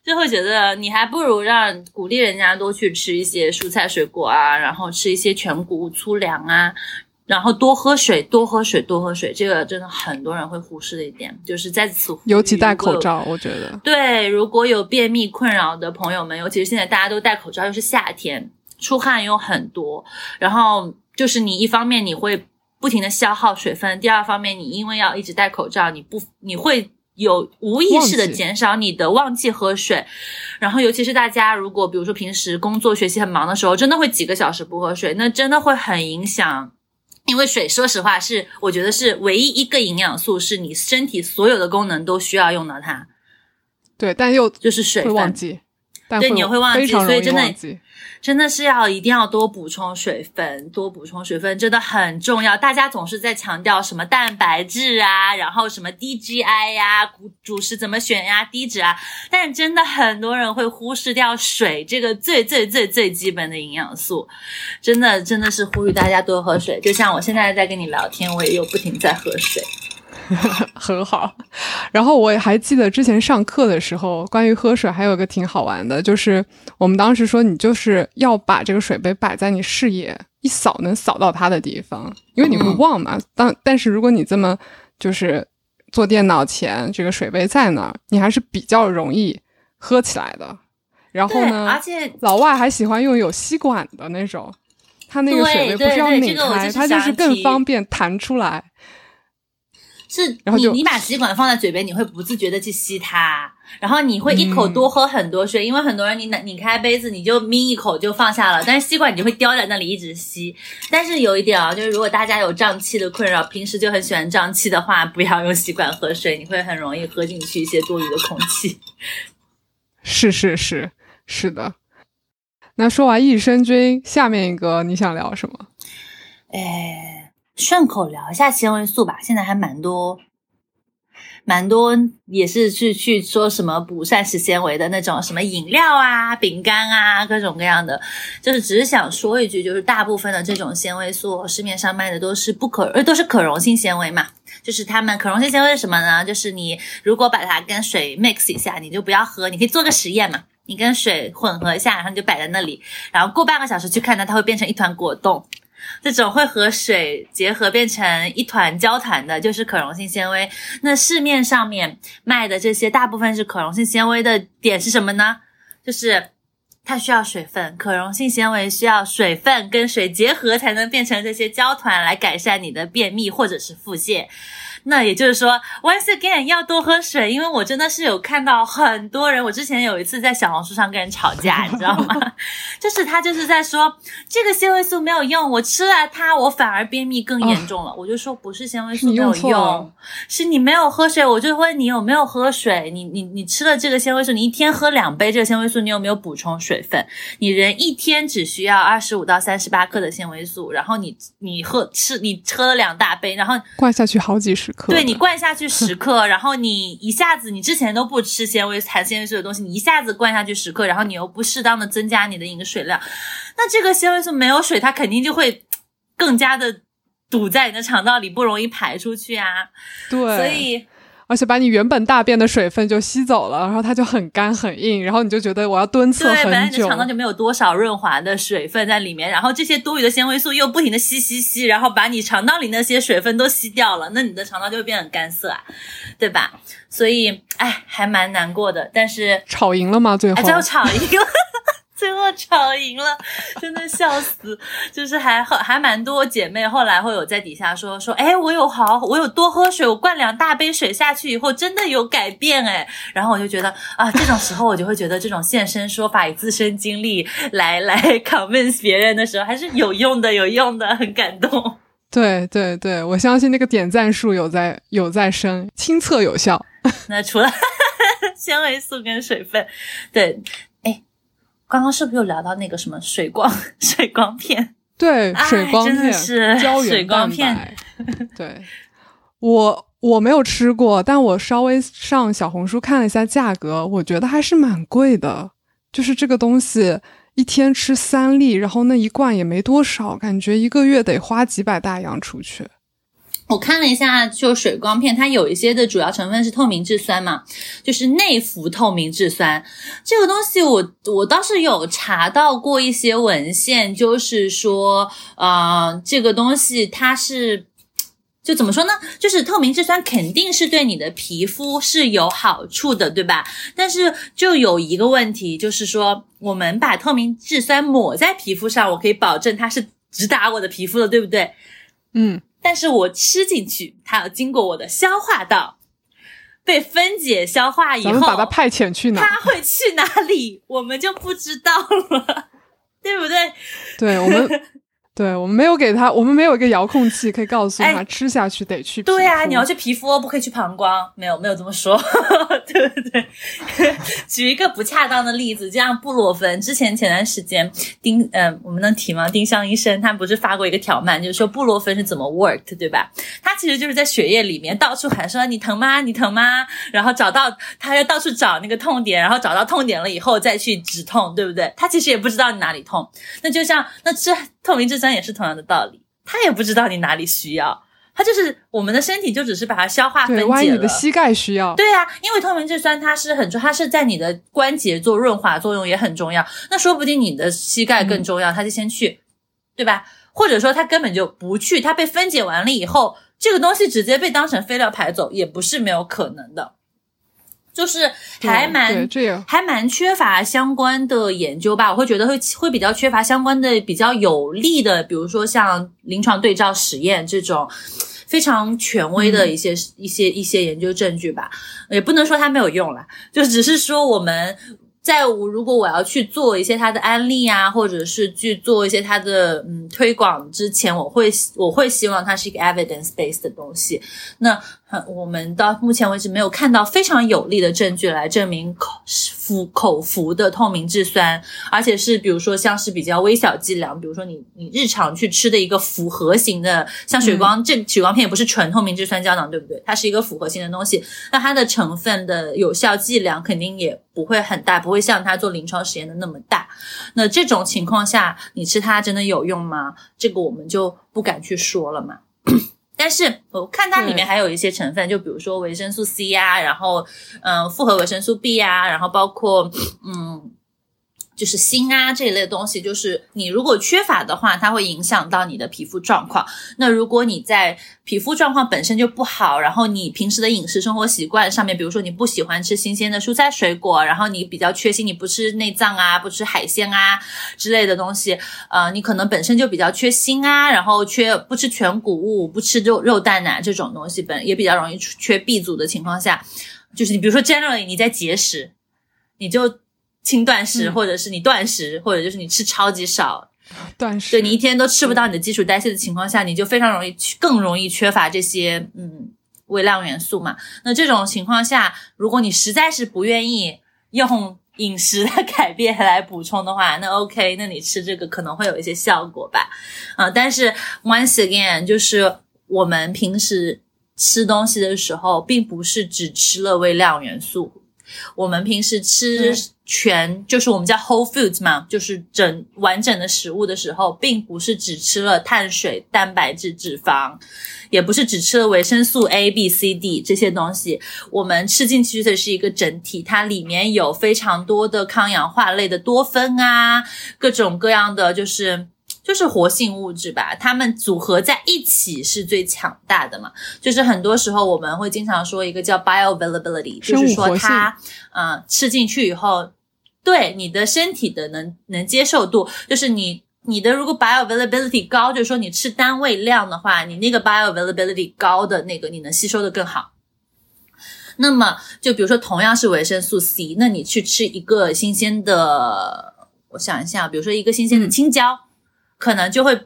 就会觉得你还不如让鼓励人家多去吃一些蔬菜水果啊，然后吃一些全谷粗粮啊，然后多喝水，多喝水，多喝水，这个真的很多人会忽视的一点，就是在此尤其戴口罩，我觉得。对，如果有便秘困扰的朋友们，尤其是现在大家都戴口罩，又是夏天。出汗又很多，然后就是你一方面你会不停的消耗水分，第二方面你因为要一直戴口罩，你不你会有无意识的减少你的忘记喝水，然后尤其是大家如果比如说平时工作学习很忙的时候，真的会几个小时不喝水，那真的会很影响，因为水说实话是我觉得是唯一一个营养素，是你身体所有的功能都需要用到它。对，但又就是水会忘记，对，你会忘记，所以真的。真的是要一定要多补充水分，多补充水分真的很重要。大家总是在强调什么蛋白质啊，然后什么低 GI 呀，主主食怎么选呀，低脂啊，但真的很多人会忽视掉水这个最最最最基本的营养素。真的真的是呼吁大家多喝水，就像我现在在跟你聊天，我也有不停在喝水。很好，然后我还记得之前上课的时候，关于喝水还有个挺好玩的，就是我们当时说你就是要把这个水杯摆在你视野一扫能扫到它的地方，因为你会忘嘛。当但是如果你这么就是坐电脑前，这个水杯在那儿，你还是比较容易喝起来的。然后呢，而且老外还喜欢用有吸管的那种，它那个水杯不是要拧开，它就是更方便弹出来。是你，你把吸管放在嘴边，你会不自觉的去吸它，然后你会一口多喝很多水，因为很多人你拧开杯子，你就抿一口就放下了，但是吸管你就会叼在那里一直吸。但是有一点啊，就是如果大家有胀气的困扰，平时就很喜欢胀气的话，不要用吸管喝水，你会很容易喝进去一些多余的空气。是是是是的。那说完益生菌，下面一个你想聊什么？哎。顺口聊一下纤维素吧，现在还蛮多，蛮多也是去去说什么补膳食纤维的那种什么饮料啊、饼干啊，各种各样的。就是只是想说一句，就是大部分的这种纤维素，市面上卖的都是不可，呃，都是可溶性纤维嘛。就是它们可溶性纤维是什么呢？就是你如果把它跟水 mix 一下，你就不要喝，你可以做个实验嘛，你跟水混合一下，然后你就摆在那里，然后过半个小时去看它，它会变成一团果冻。这种会和水结合变成一团胶团的，就是可溶性纤维。那市面上面卖的这些大部分是可溶性纤维的点是什么呢？就是它需要水分，可溶性纤维需要水分跟水结合才能变成这些胶团来改善你的便秘或者是腹泻。那也就是说，once again 要多喝水，因为我真的是有看到很多人，我之前有一次在小红书上跟人吵架，你知道吗？就是他就是在说这个纤维素没有用，我吃了它，我反而便秘更严重了。我就说不是纤维素没有用，是你没有喝水。我就问你有没有喝水？你你你吃了这个纤维素，你一天喝两杯这个纤维素，你有没有补充水分？你人一天只需要二十五到三十八克的纤维素，然后你你喝吃你喝了两大杯，然后灌下去好几十克。对你灌下去十克，然后你一下子你之前都不吃纤维含纤维素的东西，你一下子灌下去十克，然后你又不适当的增加你的饮水量，那这个纤维素没有水，它肯定就会更加的堵在你的肠道里，不容易排出去啊。对，所以。而且把你原本大便的水分就吸走了，然后它就很干很硬，然后你就觉得我要蹲厕很久。对，本来你的肠道就没有多少润滑的水分在里面，然后这些多余的纤维素又不停的吸吸吸，然后把你肠道里那些水分都吸掉了，那你的肠道就会变得很干涩啊，对吧？所以，哎，还蛮难过的。但是吵赢了吗？最后，最后吵赢了。最后吵赢了，真的笑死！就是还还蛮多姐妹后来会有在底下说说，哎，我有好，我有多喝水，我灌两大杯水下去以后，真的有改变哎。然后我就觉得啊，这种时候我就会觉得这种现身说法以自身经历来 来 convince 别人的时候，还是有用的，有用的，很感动。对对对，我相信那个点赞数有在有在升，亲测有效。那除了 纤维素跟水分，对。刚刚是不是有聊到那个什么水光 水光片？对，水光片是胶原蛋白。对，我我没有吃过，但我稍微上小红书看了一下价格，我觉得还是蛮贵的。就是这个东西一天吃三粒，然后那一罐也没多少，感觉一个月得花几百大洋出去。我看了一下，就水光片，它有一些的主要成分是透明质酸嘛，就是内服透明质酸这个东西，我我倒是有查到过一些文献，就是说，呃，这个东西它是就怎么说呢？就是透明质酸肯定是对你的皮肤是有好处的，对吧？但是就有一个问题，就是说，我们把透明质酸抹在皮肤上，我可以保证它是直达我的皮肤的，对不对？嗯。但是我吃进去，它要经过我的消化道，被分解消化以后，把它派遣去哪？它会去哪里？我们就不知道了，对不对？对我们。对我们没有给他，我们没有一个遥控器可以告诉他吃下去得去。对呀，你要去皮肤，不可以去膀胱。没有，没有这么说，对 不对？举一个不恰当的例子，就像布洛芬，之前前段时间丁，嗯，我们能提吗？丁香医生他不是发过一个条漫，就是说布洛芬是怎么 worked，对吧？他其实就是在血液里面到处喊说你疼吗？你疼吗？然后找到他要到处找那个痛点，然后找到痛点了以后再去止痛，对不对？他其实也不知道你哪里痛。那就像那这。透明质酸也是同样的道理，它也不知道你哪里需要，它就是我们的身体就只是把它消化分解了。万一你的膝盖需要？对啊，因为透明质酸它是很重，它是在你的关节做润滑作用也很重要。那说不定你的膝盖更重要，它就先去，对吧？或者说他根本就不去，它被分解完了以后，这个东西直接被当成废料排走，也不是没有可能的。就是还蛮还蛮缺乏相关的研究吧，我会觉得会会比较缺乏相关的比较有力的，比如说像临床对照实验这种非常权威的一些一些一些研究证据吧，也不能说它没有用了，就只是说我们。在我如果我要去做一些它的案例啊，或者是去做一些它的嗯推广之前，我会我会希望它是一个 evidence based 的东西。那我们到目前为止没有看到非常有力的证据来证明口服口服的透明质酸，而且是比如说像是比较微小剂量，比如说你你日常去吃的一个复合型的，像水光这水光片也不是纯透明质酸胶囊，对不对？它是一个复合型的东西，那它的成分的有效剂量肯定也不会很大，不会像它做临床实验的那么大。那这种情况下，你吃它真的有用吗？这个我们就不敢去说了嘛。但是我看它里面还有一些成分，就比如说维生素 C 呀，然后嗯，复合维生素 B 呀，然后包括嗯，就是锌啊这一类东西，就是你如果缺乏的话，它会影响到你的皮肤状况。那如果你在皮肤状况本身就不好，然后你平时的饮食生活习惯上面，比如说你不喜欢吃新鲜的蔬菜水果，然后你比较缺锌，你不吃内脏啊，不吃海鲜啊之类的东西，呃，你可能本身就比较缺锌啊，然后缺不吃全谷物，不吃肉肉蛋奶这种东西，本也比较容易缺 B 族的情况下，就是你比如说 generally 你在节食，你就。轻断食，或者是你断食，或者就是你吃超级少，断食，对你一天都吃不到你的基础代谢的情况下，你就非常容易更容易缺乏这些嗯微量元素嘛。那这种情况下，如果你实在是不愿意用饮食的改变来补充的话，那 OK，那你吃这个可能会有一些效果吧。啊，但是 once again，就是我们平时吃东西的时候，并不是只吃了微量元素。我们平时吃全就是我们叫 whole foods 嘛，就是整完整的食物的时候，并不是只吃了碳水、蛋白质、脂肪，也不是只吃了维生素 A、B、C、D 这些东西。我们吃进去的是一个整体，它里面有非常多的抗氧化类的多酚啊，各种各样的就是。就是活性物质吧，它们组合在一起是最强大的嘛。就是很多时候我们会经常说一个叫 bioavailability，就是说它，嗯，吃进去以后，对你的身体的能能接受度，就是你你的如果 bioavailability 高，就是说你吃单位量的话，你那个 bioavailability 高的那个你能吸收的更好。那么就比如说同样是维生素 C，那你去吃一个新鲜的，我想一下，比如说一个新鲜的青椒。可能就会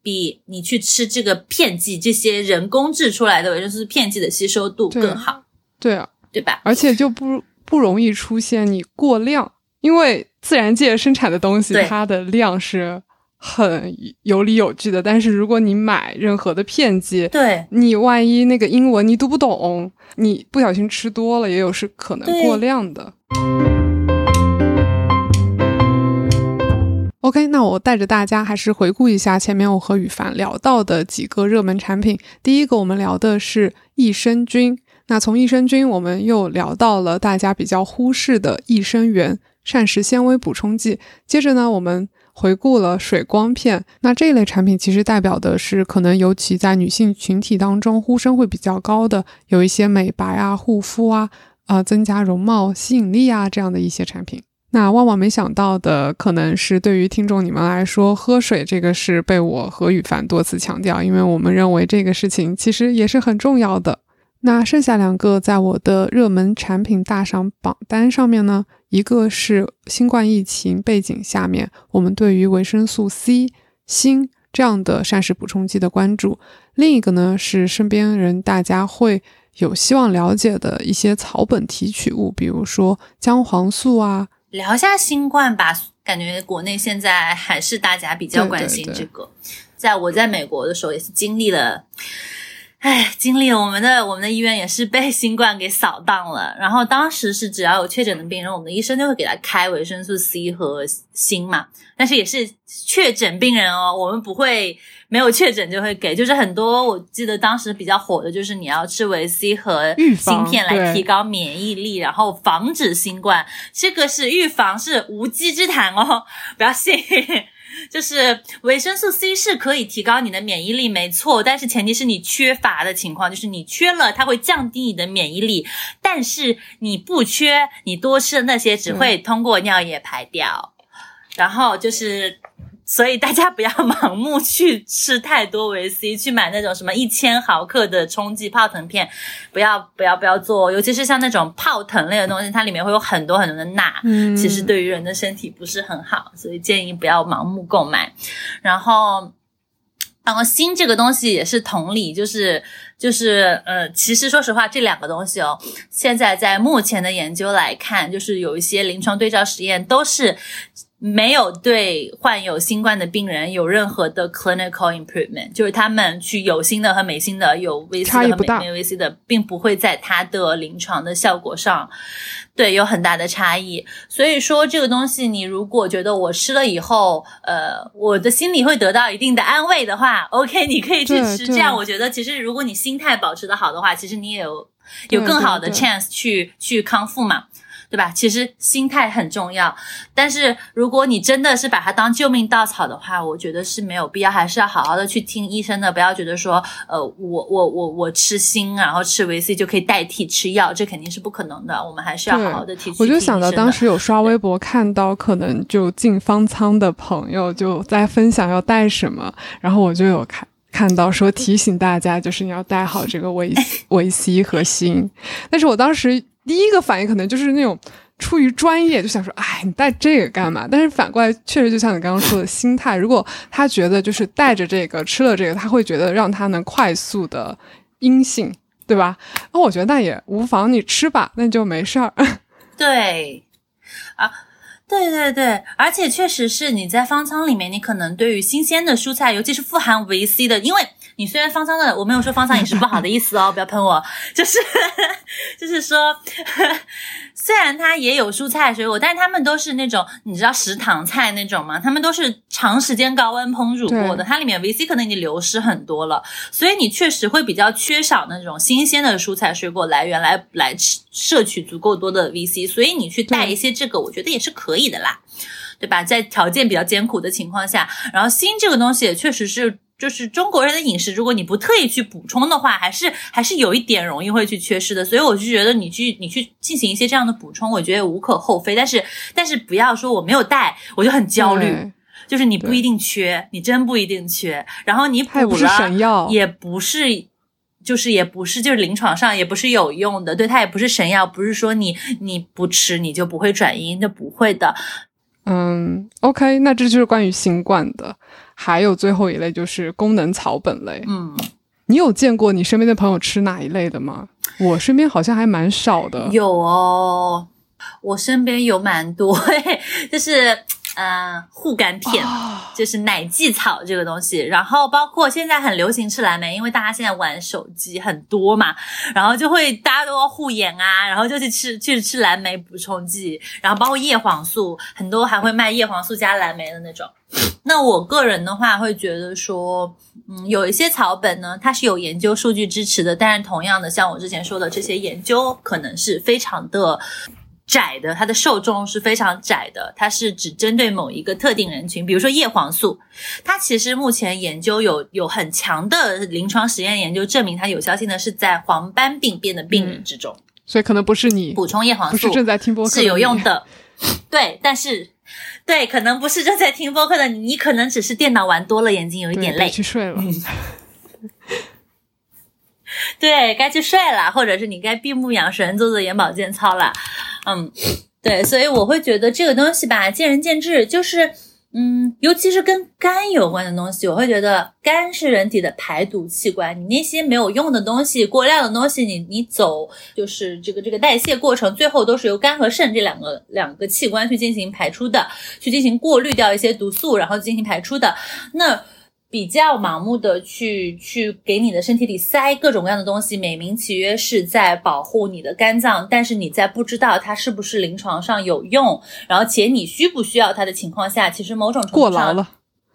比你去吃这个片剂这些人工制出来的维生素片剂的吸收度更好，对啊，对吧？而且就不不容易出现你过量，因为自然界生产的东西它的量是很有理有据的。但是如果你买任何的片剂，对，你万一那个英文你读不懂，你不小心吃多了，也有是可能过量的。OK，那我带着大家还是回顾一下前面我和羽凡聊到的几个热门产品。第一个，我们聊的是益生菌。那从益生菌，我们又聊到了大家比较忽视的益生元、膳食纤维补充剂。接着呢，我们回顾了水光片。那这一类产品其实代表的是可能尤其在女性群体当中呼声会比较高的，有一些美白啊、护肤啊、啊增加容貌吸引力啊这样的一些产品。那万万没想到的，可能是对于听众你们来说，喝水这个是被我和羽凡多次强调，因为我们认为这个事情其实也是很重要的。那剩下两个在我的热门产品大赏榜单上面呢，一个是新冠疫情背景下面我们对于维生素 C、锌这样的膳食补充剂的关注，另一个呢是身边人大家会有希望了解的一些草本提取物，比如说姜黄素啊。聊一下新冠吧，感觉国内现在还是大家比较关心这个。在我在美国的时候，也是经历了，哎，经历了我们的我们的医院也是被新冠给扫荡了。然后当时是只要有确诊的病人，我们的医生就会给他开维生素 C 和锌嘛。但是也是确诊病人哦，我们不会。没有确诊就会给，就是很多我记得当时比较火的就是你要吃维 C 和芯片来提高免疫力，然后防止新冠，这个是预防是无稽之谈哦，不要信。就是维生素 C 是可以提高你的免疫力，没错，但是前提是你缺乏的情况，就是你缺了它会降低你的免疫力，但是你不缺，你多吃的那些只会通过尿液排掉，然后就是。所以大家不要盲目去吃太多维 C，去买那种什么一千毫克的冲剂泡腾片，不要不要不要做，尤其是像那种泡腾类的东西，它里面会有很多很多的钠，嗯，其实对于人的身体不是很好，所以建议不要盲目购买。然后，然后锌这个东西也是同理，就是就是呃，其实说实话，这两个东西哦，现在在目前的研究来看，就是有一些临床对照实验都是。没有对患有新冠的病人有任何的 clinical improvement，就是他们去有锌的和没锌的，有 V C 的和没 V C 的，并不会在他的临床的效果上，对有很大的差异。所以说这个东西，你如果觉得我吃了以后，呃，我的心里会得到一定的安慰的话，OK，你可以去吃。这样我觉得，其实如果你心态保持的好的话，其实你也有有更好的 chance 去去康复嘛。对对吧？其实心态很重要，但是如果你真的是把它当救命稻草的话，我觉得是没有必要，还是要好好的去听医生的，不要觉得说，呃，我我我我吃锌，然后吃维 C 就可以代替吃药，这肯定是不可能的。我们还是要好好的提。我就想到当时有刷微博看到，可能就进方舱的朋友就在分享要带什么，然后我就有看看到说提醒大家，就是你要带好这个维维 C 和锌，但是我当时。第一个反应可能就是那种出于专业就想说，哎，你带这个干嘛？但是反过来，确实就像你刚刚说的心态，如果他觉得就是带着这个吃了这个，他会觉得让他能快速的阴性，对吧？那我觉得那也无妨，你吃吧，那就没事儿。对，啊，对对对，而且确实是你在方舱里面，你可能对于新鲜的蔬菜，尤其是富含维 C 的，因为。你虽然方舱的，我没有说方舱饮食不好的意思哦，不要喷我，就是就是说，虽然它也有蔬菜水果，但是他们都是那种你知道食堂菜那种吗？他们都是长时间高温烹煮过的，它里面 VC 可能已经流失很多了，所以你确实会比较缺少那种新鲜的蔬菜水果来源来来吃摄取足够多的 V C，所以你去带一些这个，我觉得也是可以的啦，对吧？在条件比较艰苦的情况下，然后锌这个东西也确实是。就是中国人的饮食，如果你不特意去补充的话，还是还是有一点容易会去缺失的。所以我就觉得你去你去进行一些这样的补充，我觉得无可厚非。但是但是不要说我没有带，我就很焦虑。就是你不一定缺，你真不一定缺。然后你补了也不是，就是也不是就是临床上也不是有用的。对它也不是神药，不是说你你不吃你就不会转阴，那不会的。嗯，OK，那这就是关于新冠的。还有最后一类就是功能草本类。嗯，你有见过你身边的朋友吃哪一类的吗？我身边好像还蛮少的。有哦，我身边有蛮多，就是。嗯，护肝片就是奶蓟草这个东西，然后包括现在很流行吃蓝莓，因为大家现在玩手机很多嘛，然后就会大家都要护眼啊，然后就去吃去吃蓝莓补充剂，然后包括叶黄素，很多还会卖叶黄素加蓝莓的那种。那我个人的话会觉得说，嗯，有一些草本呢，它是有研究数据支持的，但是同样的，像我之前说的这些研究，可能是非常的。窄的，它的受众是非常窄的，它是只针对某一个特定人群，比如说叶黄素，它其实目前研究有有很强的临床实验研究证明它有效性的是在黄斑病变的病人之中，所以可能不是你补充叶黄素，不是正在听播客是有用的，对，但是对，可能不是正在听播客的你，可能只是电脑玩多了，眼睛有一点累，去睡了。对该去睡了，或者是你该闭目养神，做做眼保健操了。嗯，对，所以我会觉得这个东西吧，见仁见智。就是，嗯，尤其是跟肝有关的东西，我会觉得肝是人体的排毒器官。你那些没有用的东西、过量的东西，你你走就是这个这个代谢过程，最后都是由肝和肾这两个两个器官去进行排出的，去进行过滤掉一些毒素，然后进行排出的。那。比较盲目的去去给你的身体里塞各种各样的东西，美名其曰是在保护你的肝脏，但是你在不知道它是不是临床上有用，然后且你需不需要它的情况下，其实某种程度上。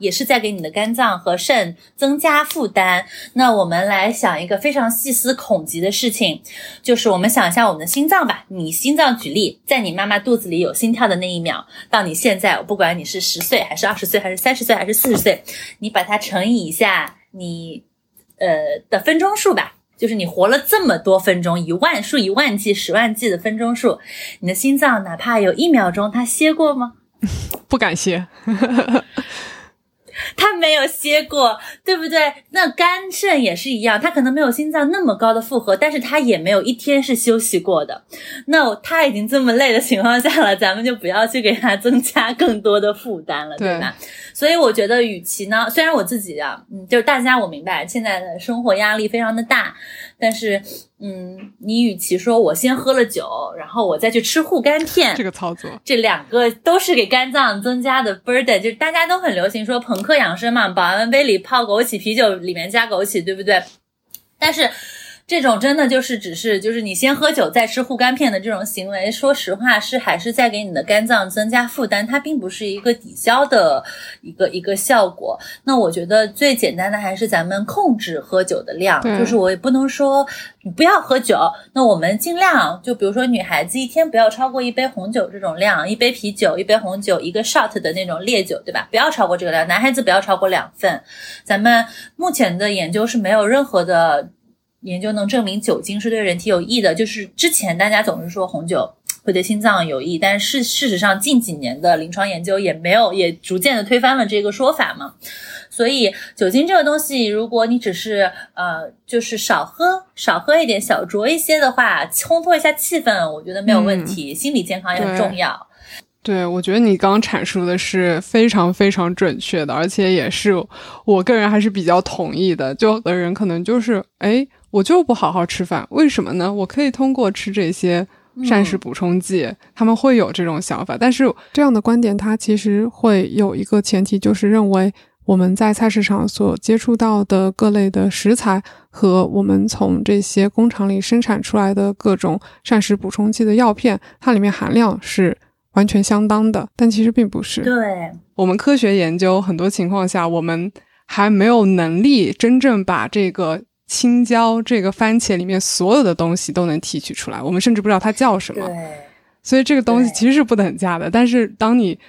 也是在给你的肝脏和肾增加负担。那我们来想一个非常细思恐极的事情，就是我们想一下我们的心脏吧。你心脏举例，在你妈妈肚子里有心跳的那一秒，到你现在，不管你是十岁还是二十岁，还是三十岁，还是四十岁，你把它乘以一下你呃的分钟数吧。就是你活了这么多分钟，一万数以万计、十万计的分钟数，你的心脏哪怕有一秒钟它歇过吗？不敢歇。他没有歇过，对不对？那肝肾也是一样，他可能没有心脏那么高的负荷，但是他也没有一天是休息过的。那他已经这么累的情况下了，咱们就不要去给他增加更多的负担了，对吧？所以我觉得，与其呢，虽然我自己啊，嗯，就是大家我明白现在的生活压力非常的大，但是。嗯，你与其说我先喝了酒，然后我再去吃护肝片，这个操作，这两个都是给肝脏增加的 burden。就是大家都很流行说朋克养生嘛，保温杯里泡枸杞，啤酒里面加枸杞，对不对？但是。这种真的就是只是就是你先喝酒再吃护肝片的这种行为，说实话是还是在给你的肝脏增加负担，它并不是一个抵消的一个一个效果。那我觉得最简单的还是咱们控制喝酒的量，就是我也不能说你不要喝酒，那我们尽量就比如说女孩子一天不要超过一杯红酒这种量，一杯啤酒、一杯红酒、一个 shot 的那种烈酒，对吧？不要超过这个量，男孩子不要超过两份。咱们目前的研究是没有任何的。研究能证明酒精是对人体有益的，就是之前大家总是说红酒会对心脏有益，但是事实上近几年的临床研究也没有，也逐渐的推翻了这个说法嘛。所以酒精这个东西，如果你只是呃就是少喝少喝一点，小酌一些的话，烘托一下气氛，我觉得没有问题。心理健康也很重要。对，我觉得你刚刚阐述的是非常非常准确的，而且也是我个人还是比较同意的。就有的人可能就是哎。我就不好好吃饭，为什么呢？我可以通过吃这些膳食补充剂，他们会有这种想法。但是这样的观点，它其实会有一个前提，就是认为我们在菜市场所接触到的各类的食材和我们从这些工厂里生产出来的各种膳食补充剂的药片，它里面含量是完全相当的。但其实并不是。对，我们科学研究很多情况下，我们还没有能力真正把这个。青椒这个番茄里面所有的东西都能提取出来，我们甚至不知道它叫什么。对，所以这个东西其实是不等价的。但是当你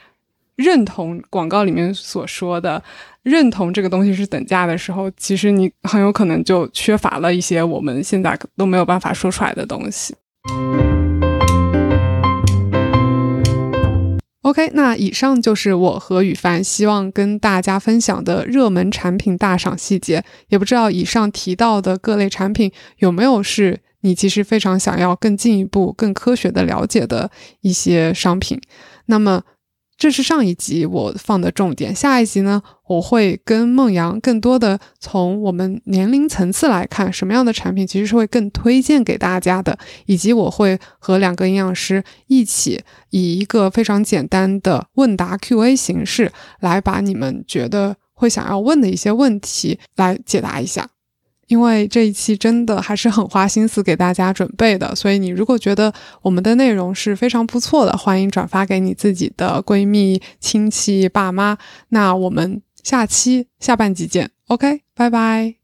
认同广告里面所说的，认同这个东西是等价的时候，其实你很有可能就缺乏了一些我们现在都没有办法说出来的东西。OK，那以上就是我和雨凡希望跟大家分享的热门产品大赏细节。也不知道以上提到的各类产品有没有是你其实非常想要更进一步、更科学的了解的一些商品。那么。这是上一集我放的重点，下一集呢，我会跟孟阳更多的从我们年龄层次来看，什么样的产品其实是会更推荐给大家的，以及我会和两个营养师一起以一个非常简单的问答 Q&A 形式，来把你们觉得会想要问的一些问题来解答一下。因为这一期真的还是很花心思给大家准备的，所以你如果觉得我们的内容是非常不错的，欢迎转发给你自己的闺蜜、亲戚、爸妈。那我们下期下半集见，OK，拜拜。